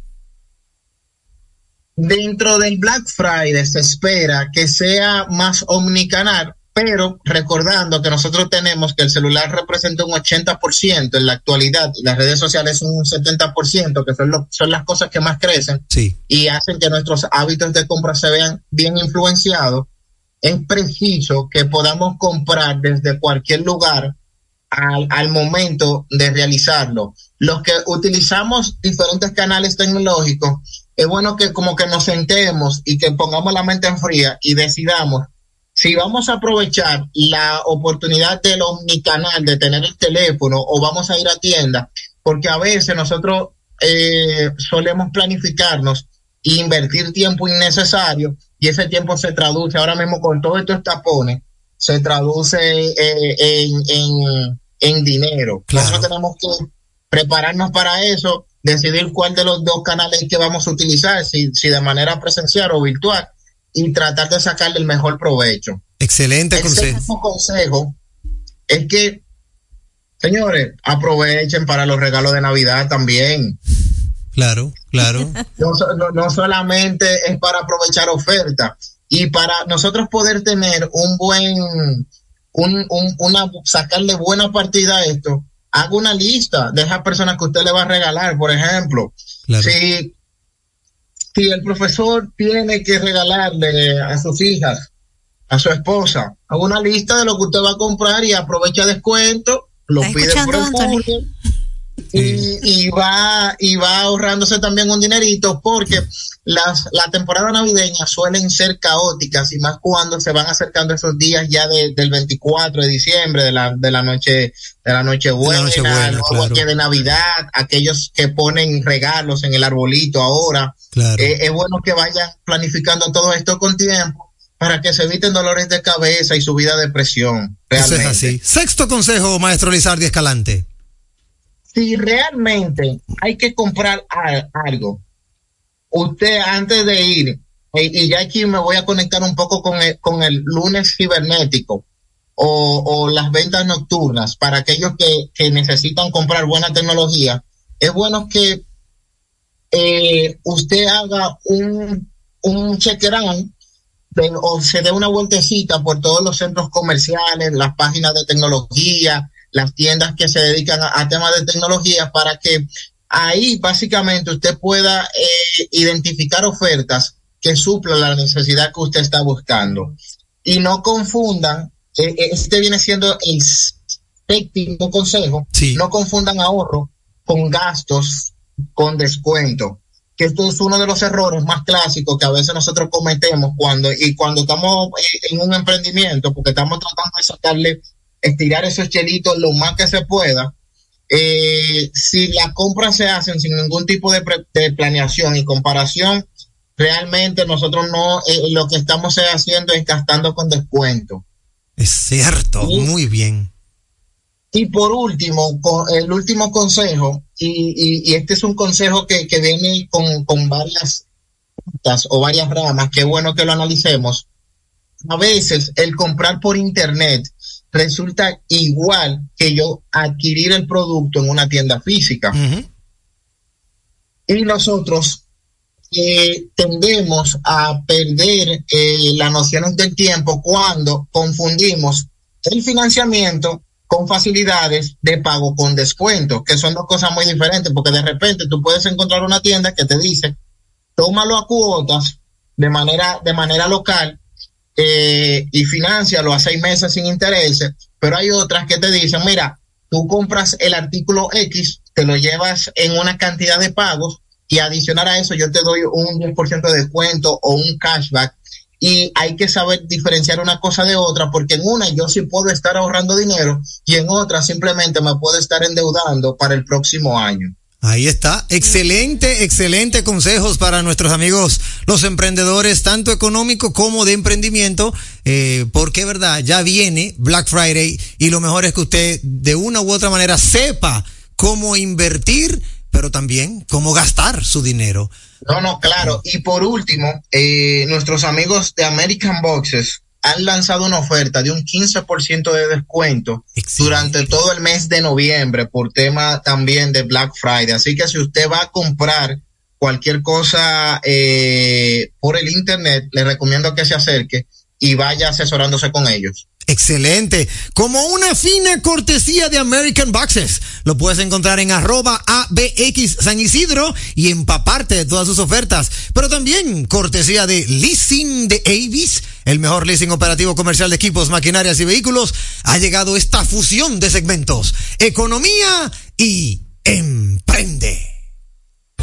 Dentro del Black Friday se espera que sea más omnicanal, pero recordando que nosotros tenemos que el celular representa un 80% en la actualidad, y las redes sociales son un 70%, que son, lo- son las cosas que más crecen Sí. y hacen que nuestros hábitos de compra se vean bien influenciados, es preciso que podamos comprar desde cualquier lugar al, al momento de realizarlo. Los que utilizamos diferentes canales tecnológicos, es bueno que como que nos sentemos y que pongamos la mente en fría y decidamos si vamos a aprovechar la oportunidad del omnicanal de tener el teléfono o vamos a ir a tienda, porque a veces nosotros eh, solemos planificarnos e invertir tiempo innecesario y ese tiempo se traduce ahora mismo con todos estos tapones, se traduce eh, en, en, en dinero. Nosotros tenemos que prepararnos para eso, decidir cuál de los dos canales que vamos a utilizar, si, si de manera presencial o virtual, y tratar de sacarle el mejor provecho. Excelente El consejo. consejo es que, señores, aprovechen para los regalos de Navidad también. Claro, claro. [LAUGHS] No, no- no solamente es para aprovechar ofertas y para nosotros poder tener un buen, un, un- una, sacarle buena partida a esto, haga una lista de esas personas que usted le va a regalar, por ejemplo. Claro. Si, si el profesor tiene que regalarle a sus hijas, a su esposa, haga una lista de lo que usted va a comprar y aprovecha descuento, lo ¿Está pide por y, y va y va ahorrándose también un dinerito porque las la temporada navideña suelen ser caóticas y más cuando se van acercando esos días ya de- del 24 de diciembre de la de la noche de la noche luego claro. de navidad aquellos que ponen regalos en el arbolito ahora Claro. eh, es bueno que vayan planificando todo esto con tiempo para que se eviten dolores de cabeza y subida de presión Eso es así. Sexto consejo, maestro Lizardi Escalante. Si realmente hay que comprar algo, usted antes de ir, eh, y ya aquí me voy a conectar un poco con el, lunes cibernético o, las ventas nocturnas para aquellos que, necesitan comprar buena tecnología, es bueno que eh, usted haga un, un de- o se dé una vueltecita por todos los centros comerciales, las páginas de tecnología, las tiendas que se dedican a, a temas de tecnología para que ahí básicamente usted pueda eh, identificar ofertas que suplan la necesidad que usted está buscando. Y no confundan, eh, este viene siendo el séptimo consejo, no confundan ahorro con gastos con descuento. Que esto es uno de los errores más clásicos que a veces nosotros cometemos cuando, y cuando estamos eh, en un emprendimiento, porque estamos tratando de sacarle, estirar esos chelitos lo más que se pueda. Eh, si las compras se hacen sin ningún tipo de, pre- de planeación y comparación, realmente nosotros no, eh, lo que estamos haciendo es gastando con descuento. Es cierto, muy bien. Y por último, el último consejo, y, y- y este es un consejo que, que viene con, con varias o varias ramas, que es bueno que lo analicemos. A veces el comprar por internet resulta igual que yo adquirir el producto en una tienda física. Y nosotros eh, tendemos a perder eh, las nociones del tiempo cuando confundimos el financiamiento con facilidades de pago con descuento, que son dos cosas muy diferentes, porque de repente tú puedes encontrar una tienda que te dice, tómalo a cuotas de manera, de manera local eh, y financialo a seis meses sin intereses, pero hay otras que te dicen, mira, tú compras el artículo X, te lo llevas en una cantidad de pagos y adicional a eso yo te doy un 10% de descuento o un cashback y hay que saber diferenciar una cosa de otra porque en una yo sí puedo estar ahorrando dinero y en otra simplemente me puedo estar endeudando para el próximo año. Ahí está. Excelente, excelente consejos para nuestros amigos, los emprendedores, tanto económico como de emprendimiento, eh, porque verdad, ya viene Black Friday y lo mejor es que usted de una u otra manera sepa cómo invertir, pero también cómo gastar su dinero. No, no, claro. Y por último, eh, nuestros amigos de American Boxes han lanzado una oferta de un 15% de descuento durante todo el mes de noviembre por tema también de Black Friday. Así que si usted va a comprar cualquier cosa eh, por el internet, le recomiendo que se acerque y vaya asesorándose con ellos. Excelente. Como una fina cortesía de American Boxes. Lo puedes encontrar en arroba ABX San Isidro y empaparte de todas sus ofertas. Pero también cortesía de Leasing de Avis, el mejor leasing operativo comercial de equipos, maquinarias y vehículos. Ha llegado esta fusión de segmentos. Economía y emprende.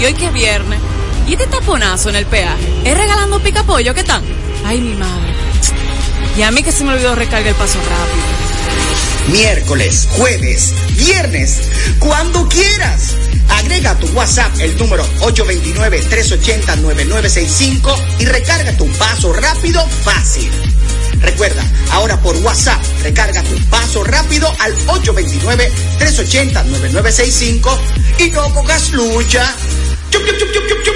Y hoy que es viernes. ¿Y este taponazo en el peaje? ¿Es regalando pica pollo qué tal? Ay, mi madre. Y a mí que se me olvidó recargar el paso rápido. Miércoles, jueves, viernes, cuando quieras. Agrega a tu WhatsApp el número 829-380-9965 y recarga tu paso rápido fácil. Recuerda, ahora por WhatsApp, recarga tu paso rápido al 829-380-9965 y no pongas lucha. Chup, chup, chup, chup, chup.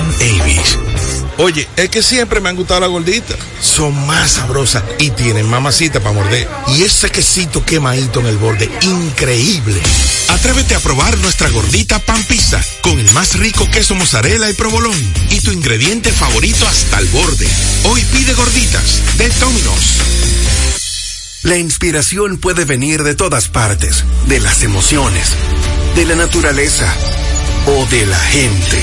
Avis. Oye, es que siempre me han gustado las gorditas. Son más sabrosas y tienen mamacita para morder. Y ese quesito quemadito en el borde, increíble. Atrévete a probar nuestra gordita pan pizza con el más rico queso mozzarella y provolón y tu ingrediente favorito hasta el borde. Hoy pide gorditas de Domino's. La inspiración puede venir de todas partes, de las emociones, de la naturaleza o de la gente.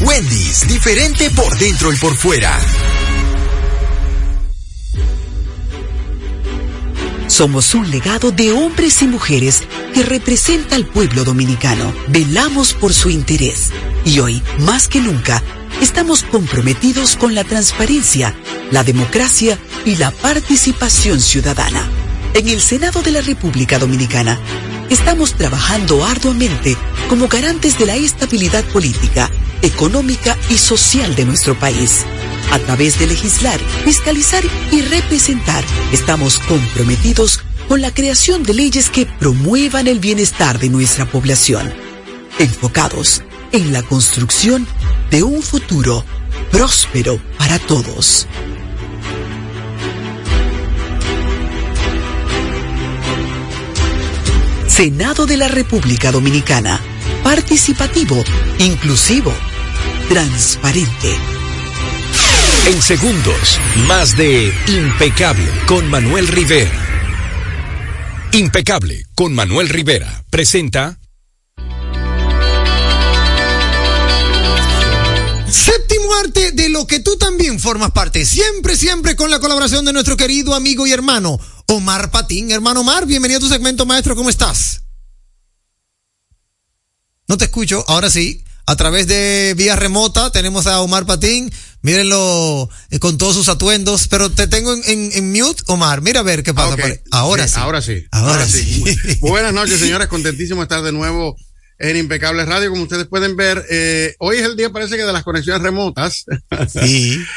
Wendy's, diferente por dentro y por fuera. Somos un legado de hombres y mujeres que representa al pueblo dominicano. Velamos por su interés, Y hoy, más que nunca, estamos comprometidos con la transparencia, la democracia y la participación ciudadana. En el Senado de la República Dominicana, estamos trabajando arduamente como garantes de la estabilidad política, económica y social de nuestro país. A través de legislar, fiscalizar y representar, estamos comprometidos con la creación de leyes que promuevan el bienestar de nuestra población, enfocados en la construcción de un futuro próspero para todos. Senado de la República Dominicana. Participativo, inclusivo, transparente. En segundos, más de Impecable con Manuel Rivera. Impecable con Manuel Rivera presenta Séptimo arte de lo que tú también formas parte. Siempre, siempre con la colaboración de nuestro querido amigo y hermano Omar Patín. Hermano Omar, bienvenido a tu segmento, maestro. ¿Cómo estás? No te escucho. Ahora sí. A través de vía remota tenemos a Omar Patín. Mírenlo eh, con todos sus atuendos. Pero te tengo en, en- en mute, Omar. Mira a ver qué pasa. Ahora sí. Ahora sí. Ahora sí. [LAUGHS] Buenas noches, señores. Contentísimo de estar de nuevo en Impecable Radio. Como ustedes pueden ver, eh, hoy es el día, parece que de las conexiones remotas. Sí. [LAUGHS]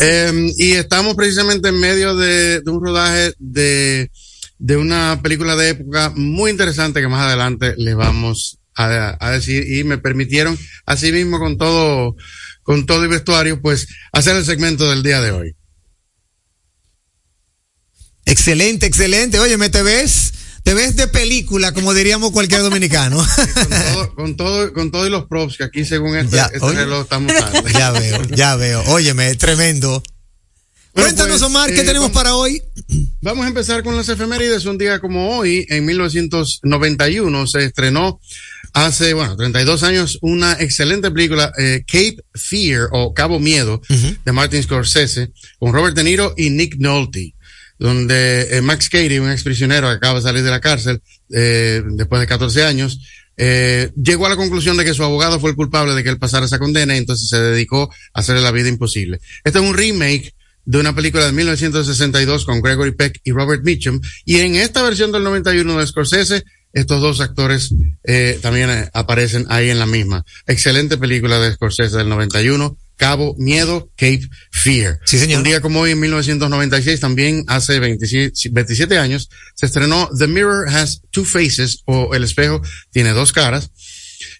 Eh, y estamos precisamente en medio de, de un rodaje de, de una película de época muy interesante que más adelante les vamos a, a decir. Y me permitieron, así mismo con todo, con todo el vestuario, pues hacer el segmento del día de hoy. Excelente, excelente. Oye, ¿me te ves? Te ves de película, como diríamos cualquier dominicano. Todo- con todo, con todo y los props que aquí según este, Ya, este reloj estamos [LAUGHS] ya veo, ya veo. Óyeme, tremendo. Bueno, Cuéntanos, pues, Omar, ¿qué eh, tenemos vamos- para hoy? Vamos a empezar con las efemérides. Un día como hoy, en 1991, se estrenó hace, bueno, 32 años, una excelente película, eh, Cape Fear o Cabo Miedo, de Martin Scorsese, con Robert De Niro y Nick Nolte, donde eh, Max Cady, un exprisionero que acaba de salir de la cárcel eh, después de 14 años, eh, llegó a la conclusión de que su abogado fue el culpable de que él pasara esa condena y entonces se dedicó a hacerle la vida imposible. Este es un remake de una película de 1962 con Gregory Peck y Robert Mitchum. Y en esta versión del 91 de Scorsese, estos dos actores eh, también eh, aparecen ahí en la misma. Excelente película de Scorsese del 91. Cabo Miedo, Cape Fear. Sí, señor. Un día como hoy, en 1996, también hace 27, 27 años, se estrenó The Mirror Has Two Faces, o El espejo tiene dos caras,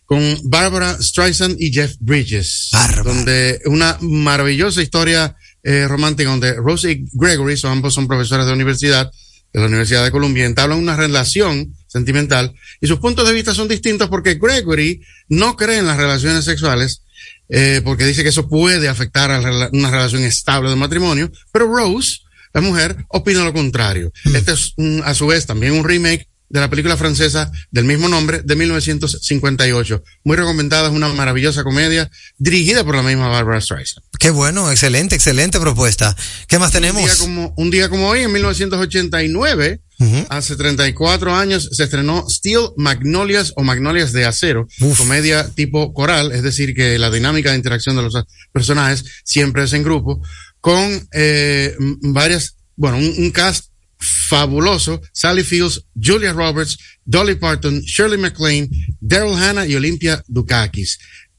con Barbara Streisand y Jeff Bridges. Donde una maravillosa historia eh, romántica donde Rose y Gregory, son, ambos son profesores de universidad, de la Universidad de Columbia, entablan una relación sentimental y sus puntos de vista son distintos porque Gregory no cree en las relaciones sexuales eh, porque dice que eso puede afectar a una relación estable de matrimonio, pero Rose, la mujer, opina lo contrario. Este es un- a su vez también un remake de la película francesa del mismo nombre de 1958. Muy recomendada, es una maravillosa comedia dirigida por la misma Barbara Streisand. Qué bueno, excelente, excelente propuesta. ¿Qué más tenemos? Un día como, un día como hoy, en 1989, hace 34 años, se estrenó Steel Magnolias o Magnolias de Acero, comedia tipo coral, es decir, que la dinámica de interacción de los personajes siempre es en grupo, con eh, varias, bueno, un, un cast fabuloso, Sally Fields, Julia Roberts, Dolly Parton, Shirley MacLaine, Daryl Hannah y Olympia Dukakis.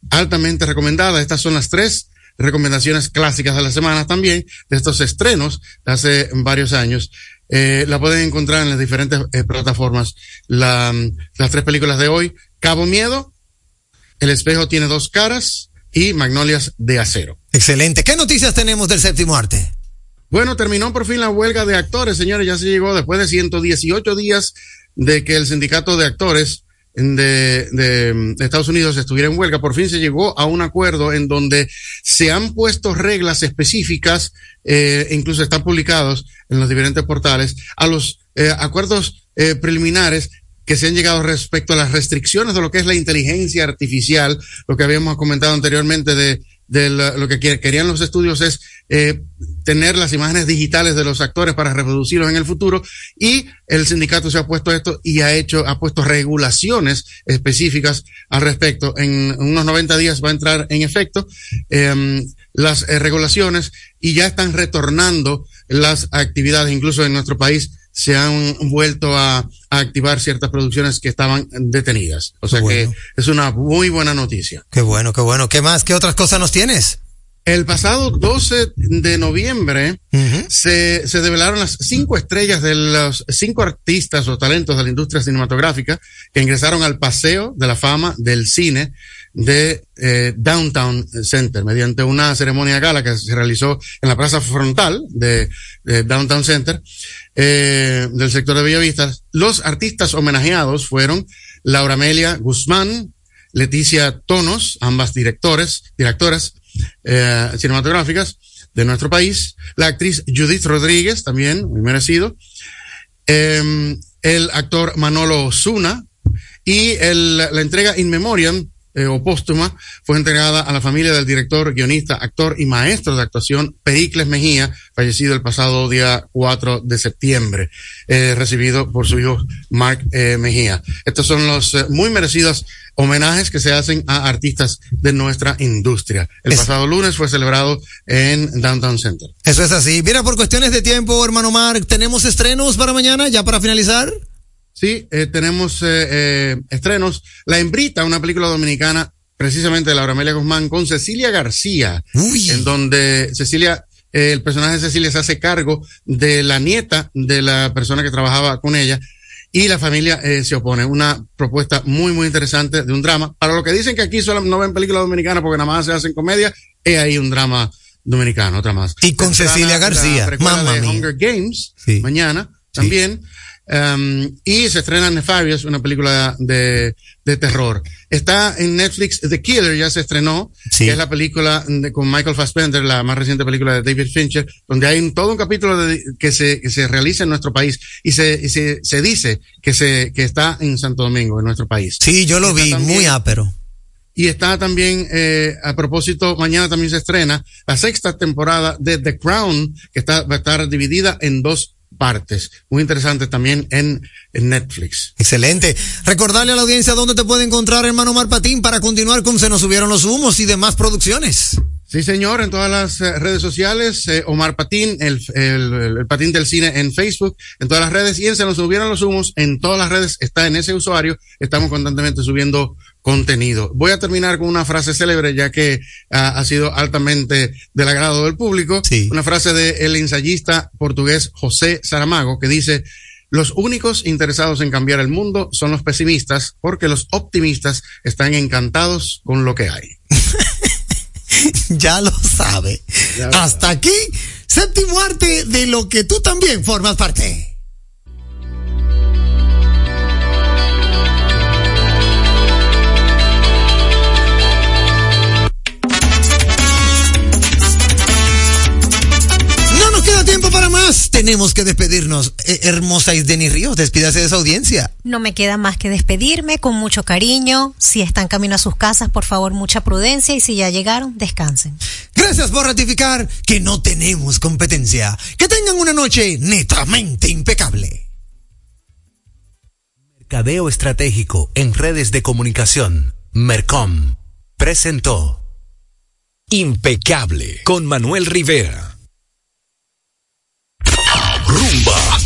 Altamente recomendada. Estas son las tres recomendaciones clásicas de la semana también, de estos estrenos de hace varios años. Eh, la pueden encontrar en las diferentes eh, plataformas. La, las tres películas de hoy, Cabo Miedo, El espejo tiene dos caras y Magnolias de acero. Excelente. ¿Qué noticias tenemos del séptimo arte? Bueno, terminó por fin la huelga de actores, señores. Ya se llegó después de 118 días de que el sindicato de actores de, de, Estados Unidos estuviera en huelga. Por fin se llegó a un acuerdo en donde se han puesto reglas específicas, eh, incluso están publicados en los diferentes portales, a los eh, acuerdos eh, preliminares que se han llegado respecto a las restricciones de lo que es la inteligencia artificial, lo que habíamos comentado anteriormente de, lo que quer- querían los estudios es eh, tener las imágenes digitales de los actores para reproducirlos en el futuro y el sindicato se ha puesto esto y ha hecho, ha puesto regulaciones específicas al respecto. En unos 90 días va a entrar en efecto em, las eh, regulaciones y ya están retornando las actividades, incluso en nuestro país se han vuelto a, a activar ciertas producciones que estaban detenidas. O sea Bueno. que es una muy buena noticia. Qué bueno, qué bueno. ¿Qué más? ¿Qué otras cosas nos tienes? El pasado 12 de noviembre se, se develaron las cinco estrellas de los cinco artistas o talentos de la industria cinematográfica que ingresaron al paseo de la fama del cine de eh, Downtown Center mediante una ceremonia gala que se realizó en la plaza frontal de, de Downtown Center eh, del sector de Bellavista. Los artistas homenajeados fueron Laura Amelia Guzmán, Leticia Tonos, ambas directores, directoras eh, cinematográficas de nuestro país, la actriz Judith Rodríguez, también muy merecido, eh, el actor Manolo Osuna y el, la entrega In Memoriam eh, o póstuma fue entregada a la familia del director, guionista, actor y maestro de actuación Pericles Mejía, fallecido el pasado día 4 de septiembre, eh, recibido por su hijo Mark eh, Mejía. Estos son los eh, muy merecidos homenajes que se hacen a artistas de nuestra industria. El pasado lunes fue celebrado en Downtown Center. Eso es así. Mira, por cuestiones de tiempo, hermano Mark, ¿tenemos estrenos para mañana, ya para finalizar? Sí, eh, tenemos eh, eh, estrenos. La Hembrita, una película dominicana, precisamente de Laura Amelia Guzmán, con Cecilia García, en donde Cecilia, eh, el personaje de Cecilia se hace cargo de la nieta de la persona que trabajaba con ella y la familia eh, se opone. Una propuesta muy, muy interesante de un drama. Para lo que dicen que aquí solo no ven películas dominicanas porque nada más se hacen comedia, es ahí un drama dominicano, otra más. Y con Cecilia García, mía. Hunger Games, mañana también. Um, y se estrena Nefarious, una película de, de terror. Está en Netflix The Killer, ya se estrenó, que es la película de- con Michael Fassbender, la más reciente película de David Fincher, donde hay un- todo un capítulo de- que, se, que se realiza en nuestro país y se, y se, se dice que, se, que está en Santo Domingo, en nuestro país. Sí, yo lo Está vi, también- muy ápero. y está también, eh, a propósito, mañana también se estrena la sexta temporada de The Crown, que está, va a estar dividida en dos partes. Muy interesante también en, en Netflix. Excelente. Recordarle a la audiencia dónde te puede encontrar, hermano Mar Patín, para continuar con Se nos subieron los humos y demás producciones. Sí, señor, en todas las eh, redes sociales, eh, Omar Patín, el, el- el Patín del Cine en Facebook, en todas las redes, y en Se nos subieron los humos, en todas las redes, está en ese usuario, estamos constantemente subiendo contenido. Voy a terminar con una frase célebre, ya que ah, ha sido altamente del agrado del público, una frase del ensayista portugués José Saramago, que dice, los únicos interesados en cambiar el mundo son los pesimistas, porque los optimistas están encantados con lo que hay. [LAUGHS] ya lo sabe. Hasta aquí, séptimo arte de lo que tú también formas parte. Más. Tenemos que despedirnos. Eh, hermosa Isdeni Ríos, despídase de esa audiencia. No me queda más que despedirme con mucho cariño. Si están camino a sus casas, por favor, mucha prudencia y si ya llegaron, descansen. Gracias por ratificar que no tenemos competencia. Que tengan una noche netamente impecable. Mercadeo Estratégico en redes de comunicación. Mercom. Presentó. Impecable con Manuel Rivera.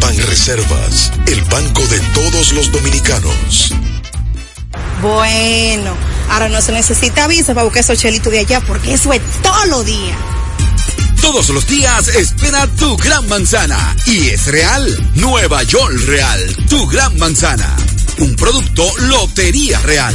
Ban Reservas, el banco de todos los dominicanos. Bueno, ahora no se necesita visa para buscar esos chelitos de allá porque eso es todo lo día. Todos los días espera tu gran manzana. Y es real. Nueva York Real, tu gran manzana. Un producto Lotería Real.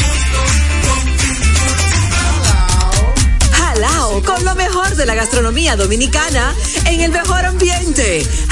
con lo mejor de la gastronomía dominicana en el mejor ambiente.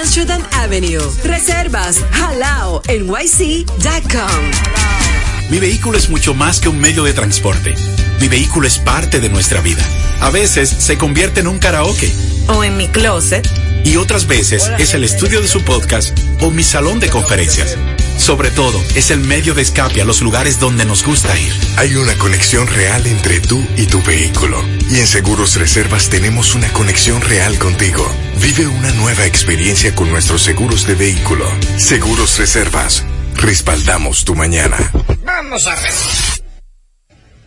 Amsterdam Avenue. Reservas halao nyc.com. Mi vehículo es mucho más que un medio de transporte. Mi vehículo es parte de nuestra vida. A veces se convierte en un karaoke. O en mi closet. Y otras veces es el estudio de su podcast o mi salón de conferencias. Sobre todo, es el medio de escape a los lugares donde nos gusta ir. Hay una conexión real entre tú y tu vehículo. Y en Seguros Reservas tenemos una conexión real contigo. Vive una nueva experiencia con nuestros seguros de vehículo. Seguros Reservas. Respaldamos tu mañana. Vamos a ver.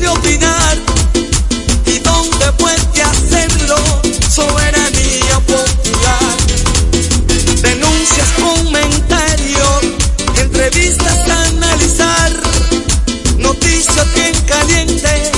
quiere opinar. ¿Y dónde puede hacerlo? Soberanía popular. Denuncias, comentarios, entrevistas a analizar. Noticias bien calientes,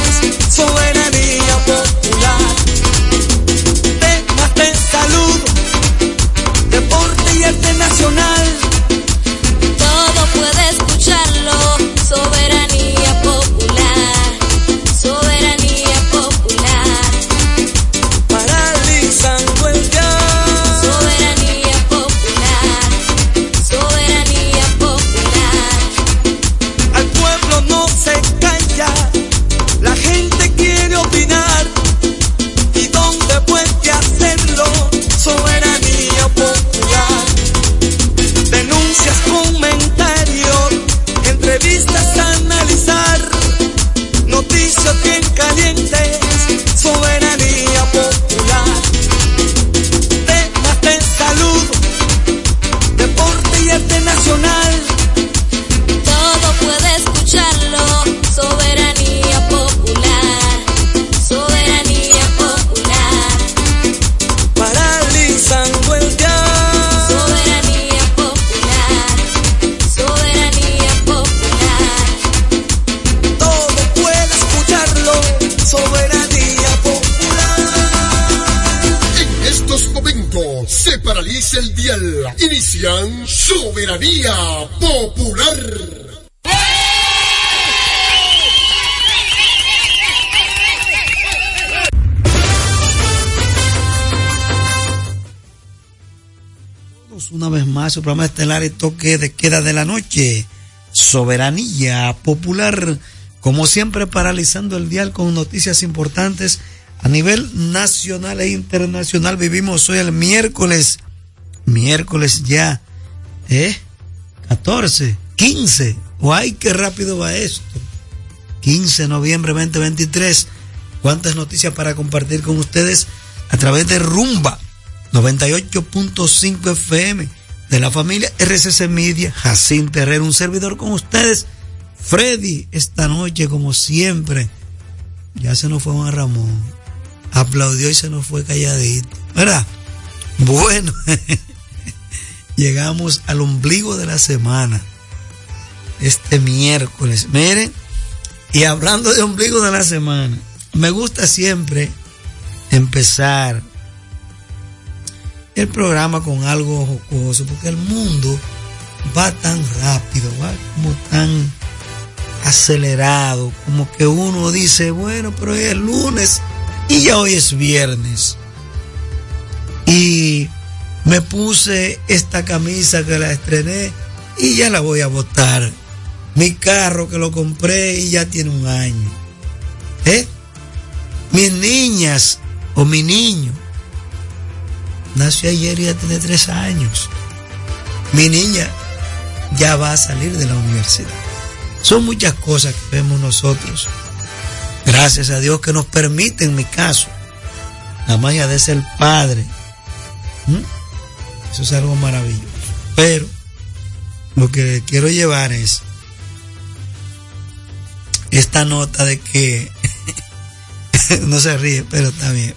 su programa estelar y toque de queda de la noche. Soberanía popular. Como siempre, paralizando el dial con noticias importantes a nivel nacional e internacional. Vivimos hoy el miércoles. Miércoles ya. ¿Eh? 14, 15. ¡Ay, qué rápido va esto! 15 de noviembre 2023. ¿Cuántas noticias para compartir con ustedes a través de Rumba 98.5 FM de la familia RCC Media? Jacinto Herrera, un servidor con ustedes. Freddy, esta noche, como siempre, ya se nos fue Juan Ramón. Aplaudió y se nos fue calladito. ¿Verdad? Bueno, [LAUGHS] llegamos al ombligo de la semana. Este miércoles. Miren, y hablando de ombligo de la semana, me gusta siempre empezar el programa con algo jocoso, porque el mundo va tan rápido, va como tan acelerado, como que uno dice, bueno, pero hoy es lunes y ya hoy es viernes. Y me puse esta camisa que la estrené y ya la voy a botar. Mi carro que lo compré y ya tiene un año. ¿Eh? Mis niñas o mi niño nació ayer y ya tiene tres años. Mi niña ya va a salir de la universidad. Son muchas cosas que vemos nosotros. Gracias a Dios que nos permite, en mi caso, la magia de ser padre. ¿Mm? Eso es algo maravilloso. Pero lo que quiero llevar es esta nota de que [LAUGHS] no se ríe, pero está bien.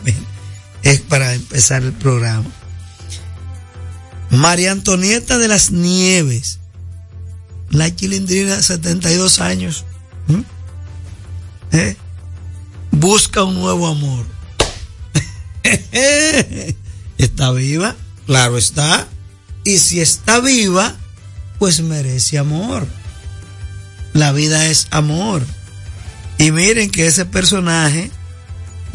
Es para empezar el programa. María Antonieta de las Nieves, la chilindrina, 72 años. ¿Eh? busca un nuevo amor. [LAUGHS] ¿Está viva? Claro está. Y si está viva, pues merece amor. La vida es amor. Y miren que ese personaje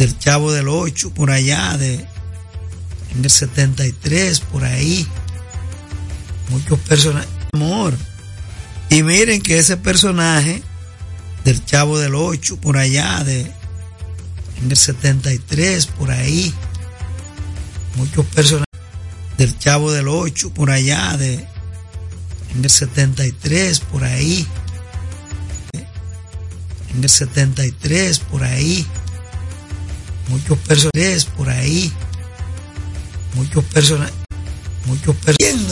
del Chavo del 8, por allá, de, en el 73, por ahí, muchos personajes, amor. Y miren que ese personaje del Chavo del 8, por allá, de, en el 73, por ahí, muchos personajes del Chavo del 8, por allá, de, en el 73, por ahí, en el 73, por ahí, muchos personajes por ahí, muchos personajes, muchos personajes